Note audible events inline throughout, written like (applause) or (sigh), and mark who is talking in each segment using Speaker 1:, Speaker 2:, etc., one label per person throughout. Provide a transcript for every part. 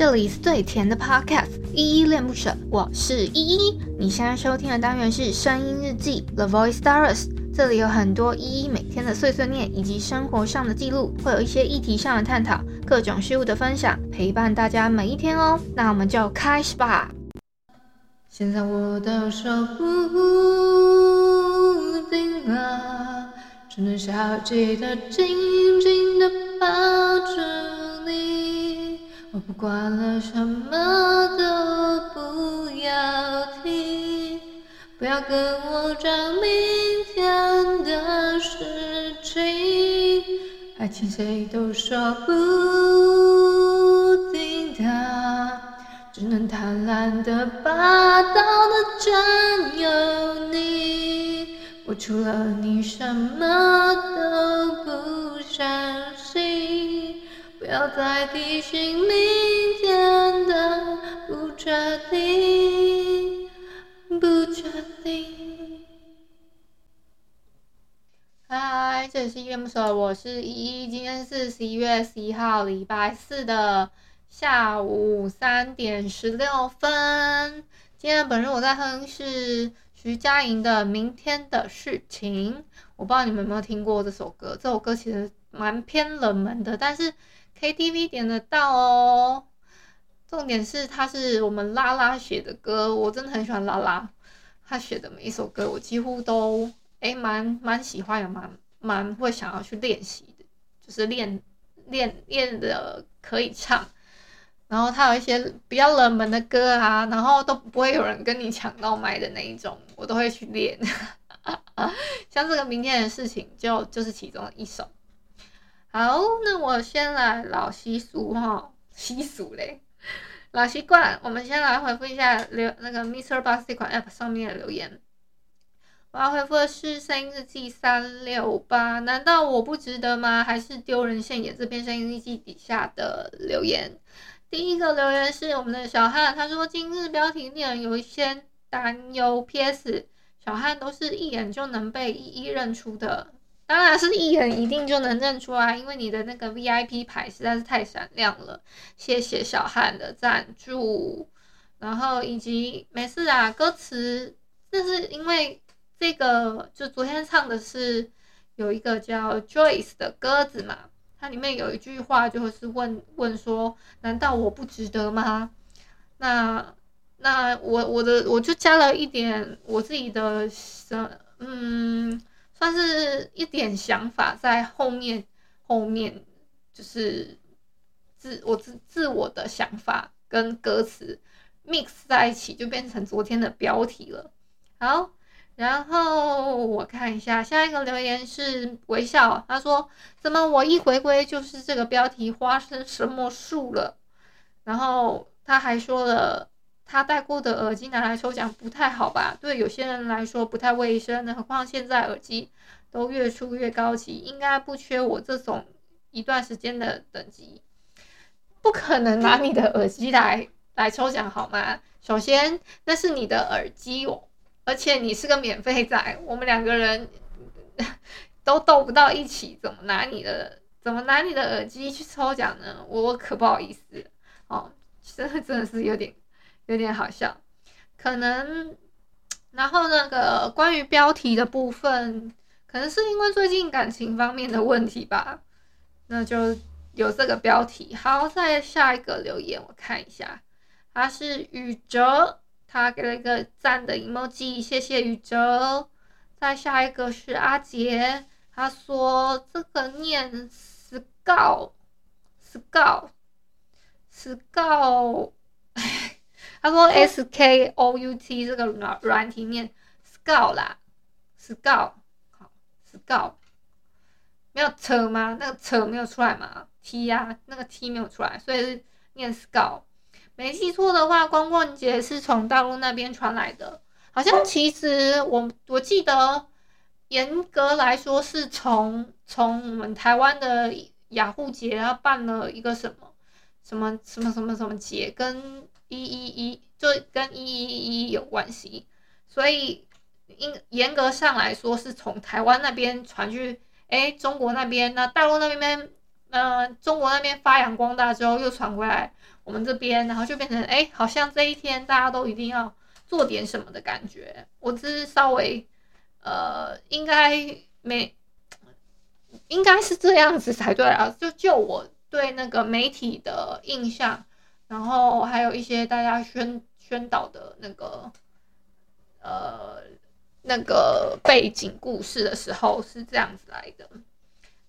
Speaker 1: 这里是最甜的 Podcast，依依恋不舍，我是依依。你现在收听的单元是声音日记 The Voice Diaries，这里有很多依依每天的碎碎念以及生活上的记录，会有一些议题上的探讨，各种事物的分享，陪伴大家每一天哦。那我们就开始吧。现在我的手不定了，只能小气的紧紧的抱住。我不管了，什么都不要听，不要跟我讲明天的事情。爱情谁都说不定的，只能贪婪的霸道的占有你。我除了你什么都不相信。不要再提醒明天的不确定，不确定。嗨，这里是依恋不舍，我是依依。今天是十一月十一号，礼拜四的下午三点十六分。今天本日我在哼是徐佳莹的《明天的事情》，我不知道你们有没有听过这首歌。这首歌其实蛮偏冷门的，但是。KTV 点得到哦，重点是它是我们拉拉写的歌，我真的很喜欢拉拉，他写的每一首歌我几乎都诶蛮蛮喜欢，也蛮蛮会想要去练习的，就是练练练的可以唱。然后他有一些比较冷门的歌啊，然后都不会有人跟你抢到麦的那一种，我都会去练。(laughs) 像这个明天的事情就就是其中一首。好，那我先来老习俗哈，习俗嘞，老习惯，我们先来回复一下留那个 MixerBox 这款 App 上面的留言。我要回复的是声音日记三六八，难道我不值得吗？还是丢人现眼？这篇声音日记底下的留言，第一个留言是我们的小汉，他说今日标题令人有一些担忧。PS，小汉都是一眼就能被一一认出的。当然是一眼一定就能认出来，因为你的那个 VIP 牌实在是太闪亮了。谢谢小汉的赞助，然后以及没事啊，歌词这是因为这个就昨天唱的是有一个叫 Joyce 的鸽子嘛，它里面有一句话就是问问说，难道我不值得吗？那那我我的我就加了一点我自己的嗯。算是一点想法在后面，后面就是自我自自我的想法跟歌词 mix 在一起，就变成昨天的标题了。好，然后我看一下下一个留言是微笑，他说：“怎么我一回归就是这个标题，发生什么树了？”然后他还说了。他戴过的耳机拿来抽奖不太好吧？对有些人来说不太卫生，何况现在耳机都越出越高级，应该不缺我这种一段时间的等级。不可能拿你的耳机来来抽奖好吗？首先那是你的耳机哦，而且你是个免费仔，我们两个人 (laughs) 都斗不到一起，怎么拿你的怎么拿你的耳机去抽奖呢？我可不好意思哦，真的真的是有点。有点好笑，可能，然后那个关于标题的部分，可能是因为最近感情方面的问题吧，那就有这个标题。好，再下一个留言，我看一下，他是宇哲，他给了一个赞的 emoji，谢谢宇哲。再下一个是阿杰，他说这个念 scout，scout，scout。他说 S K O U T 这个软软体念 Scout 啦，Scout 好 Scout 没有扯吗？那个扯没有出来吗？T 呀、啊，那个 T 没有出来，所以是念 Scout。没记错的话，光棍节是从大陆那边传来的。好像其实我我记得，严格来说是从从我们台湾的雅虎节，然后办了一个什么什么什么什么什么节跟。一一一就跟一一一有关系，所以应严格上来说是从台湾那边传去，哎，中国那边，那大陆那边呃，中国那边发扬光大之后，又传回来我们这边，然后就变成哎，好像这一天大家都一定要做点什么的感觉。我只是稍微呃，应该没，应该是这样子才对啊。就就我对那个媒体的印象，然后还有一些大家宣宣导的那个呃那个背景故事的时候是这样子来的。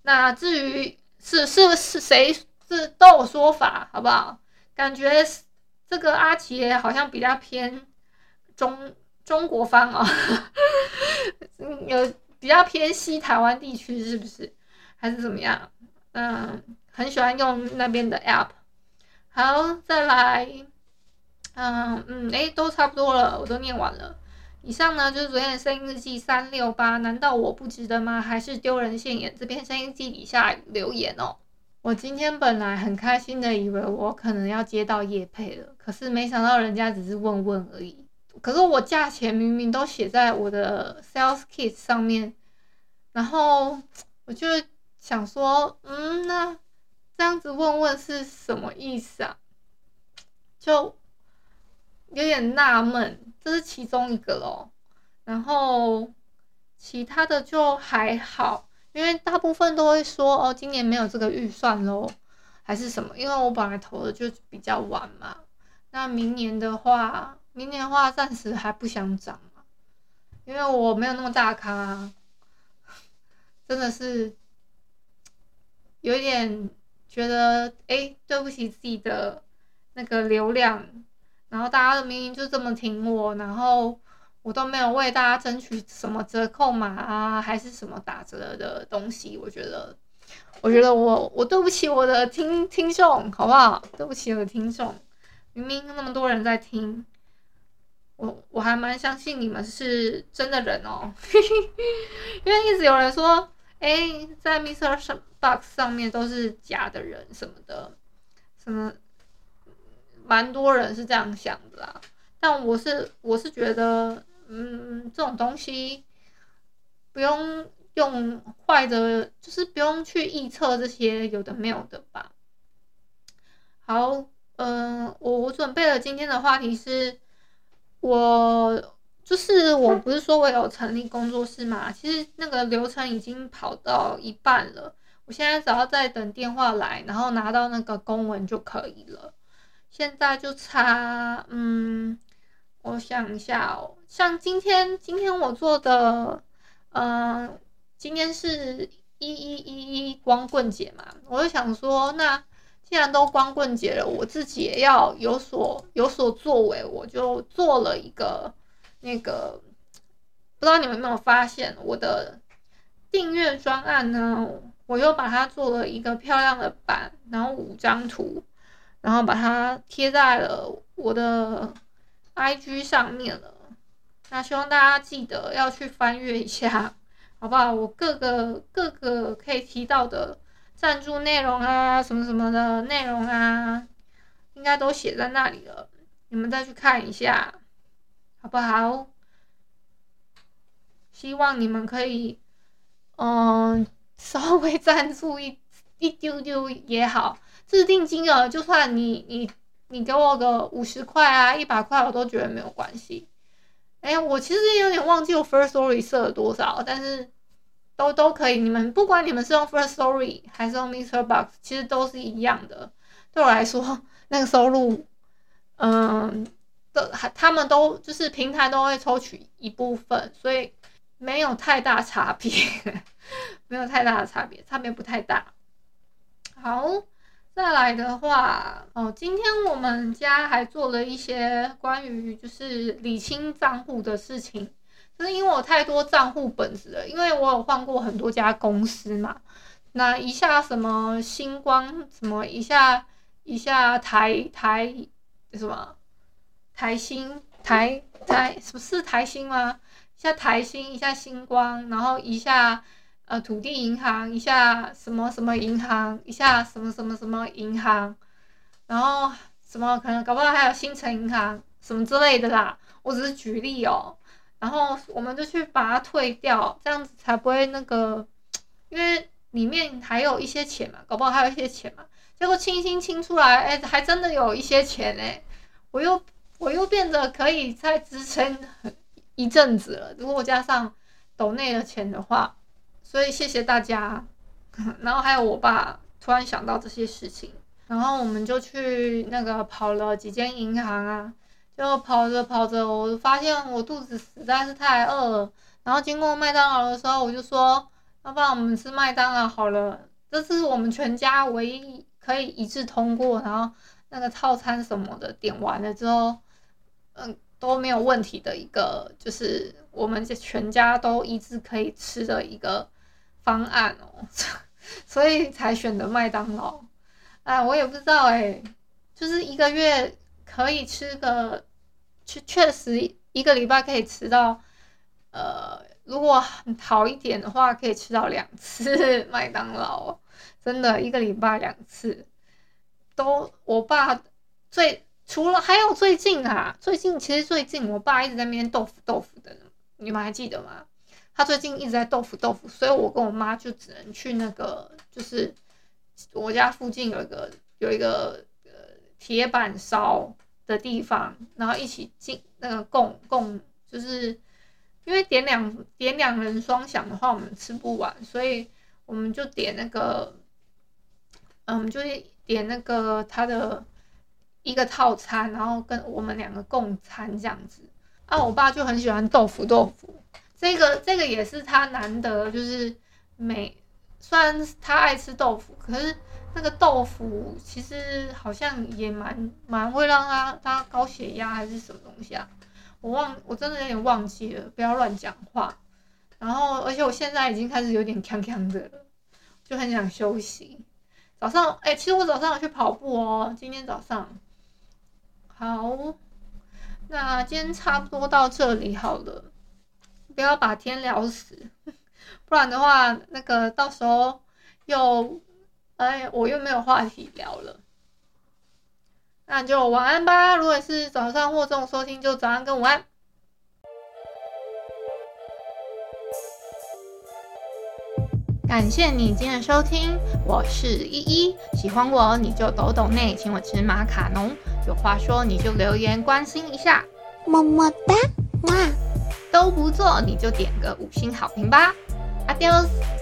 Speaker 1: 那至于。是是是谁是都有说法，好不好？感觉这个阿奇好像比较偏中中国方啊，(laughs) 有比较偏西台湾地区，是不是？还是怎么样？嗯，很喜欢用那边的 app。好，再来，嗯嗯，诶，都差不多了，我都念完了。以上呢就是昨天的声音日记三六八，难道我不值得吗？还是丢人现眼？这篇声音日记底下留言哦。我今天本来很开心的，以为我可能要接到业配了，可是没想到人家只是问问而已。可是我价钱明明都写在我的 sales kit 上面，然后我就想说，嗯，那这样子问问是什么意思啊？就有点纳闷。这是其中一个咯，然后其他的就还好，因为大部分都会说哦，今年没有这个预算咯，还是什么？因为我本来投的就比较晚嘛。那明年的话，明年的话暂时还不想涨，因为我没有那么大咖，真的是有点觉得哎，对不起自己的那个流量。然后大家的明明就这么挺我，然后我都没有为大家争取什么折扣码啊，还是什么打折的东西。我觉得，我觉得我我对不起我的听听众，好不好？对不起我的听众，明明那么多人在听，我我还蛮相信你们是真的人哦，(laughs) 因为一直有人说，哎，在 mr 什 Box 上面都是假的人什么的，什么。蛮多人是这样想的啦，但我是我是觉得，嗯，这种东西不用用坏的，就是不用去预测这些有的没有的吧。好，嗯、我我准备了今天的话题是，我就是我不是说我有成立工作室嘛，其实那个流程已经跑到一半了，我现在只要再等电话来，然后拿到那个公文就可以了。现在就差，嗯，我想一下哦，像今天，今天我做的，嗯、今天是一一一一光棍节嘛，我就想说，那既然都光棍节了，我自己也要有所有所作为，我就做了一个那个，不知道你们有没有发现，我的订阅专案呢，我又把它做了一个漂亮的版，然后五张图。然后把它贴在了我的 IG 上面了，那希望大家记得要去翻阅一下，好不好？我各个各个可以提到的赞助内容啊，什么什么的内容啊，应该都写在那里了，你们再去看一下，好不好？希望你们可以，嗯，稍微赞助一一丢丢也好。制定金额，就算你你你给我个五十块啊，一百块，我都觉得没有关系。哎，我其实有点忘记我 First Story 设了多少，但是都都可以。你们不管你们是用 First Story 还是用 Mr. Box，其实都是一样的。对我来说，(laughs) 那个收入，嗯，都还他们都就是平台都会抽取一部分，所以没有太大差别，没有太大的差别，差别不太大。好。再来的话，哦，今天我们家还做了一些关于就是理清账户的事情，就是因为我太多账户本子了，因为我有换过很多家公司嘛，那一下什么星光，什么一下一下台台什么台新台台什么是台新吗？一下台新，一下星光，然后一下。呃，土地银行一下什么什么银行一下什么什么什么银行，然后什么可能搞不好还有新城银行什么之类的啦，我只是举例哦。然后我们就去把它退掉，这样子才不会那个，因为里面还有一些钱嘛，搞不好还有一些钱嘛。结果清清清出来，哎，还真的有一些钱哎，我又我又变得可以再支撑一阵子了。如果加上抖内的钱的话，所以谢谢大家。(laughs) 然后还有我爸突然想到这些事情，然后我们就去那个跑了几间银行啊，就跑着跑着，我发现我肚子实在是太饿了。然后经过麦当劳的时候，我就说，要不然我们吃麦当劳好了，这是我们全家唯一。可以一致通过，然后那个套餐什么的点完了之后，嗯，都没有问题的一个，就是我们这全家都一致可以吃的一个方案哦，(laughs) 所以才选的麦当劳。哎，我也不知道哎，就是一个月可以吃个，确确实一个礼拜可以吃到，呃，如果好一点的话，可以吃到两次 (laughs) 麦当劳。真的一个礼拜两次，都我爸最除了还有最近啊，最近其实最近我爸一直在那边豆腐豆腐的，你们还记得吗？他最近一直在豆腐豆腐，所以我跟我妈就只能去那个，就是我家附近有一个有一个呃铁板烧的地方，然后一起进那个共共，就是因为点两点两人双享的话，我们吃不完，所以我们就点那个。嗯，就是点那个他的一个套餐，然后跟我们两个共餐这样子。啊，我爸就很喜欢豆腐豆腐，这个这个也是他难得，就是每虽然他爱吃豆腐，可是那个豆腐其实好像也蛮蛮会让他他高血压还是什么东西啊？我忘，我真的有点忘记了，不要乱讲话。然后，而且我现在已经开始有点呛呛的了，就很想休息。早上，哎、其实我早上有去跑步哦。今天早上，好，那今天差不多到这里好了，不要把天聊死，(laughs) 不然的话，那个到时候又，哎，我又没有话题聊了。那就晚安吧。如果是早上或中午收听，就早安跟午安。感谢你今天的收听，我是依依。喜欢我你就抖抖内，请我吃马卡龙。有话说你就留言关心一下，么么哒，哇，都不做你就点个五星好评吧。Adios。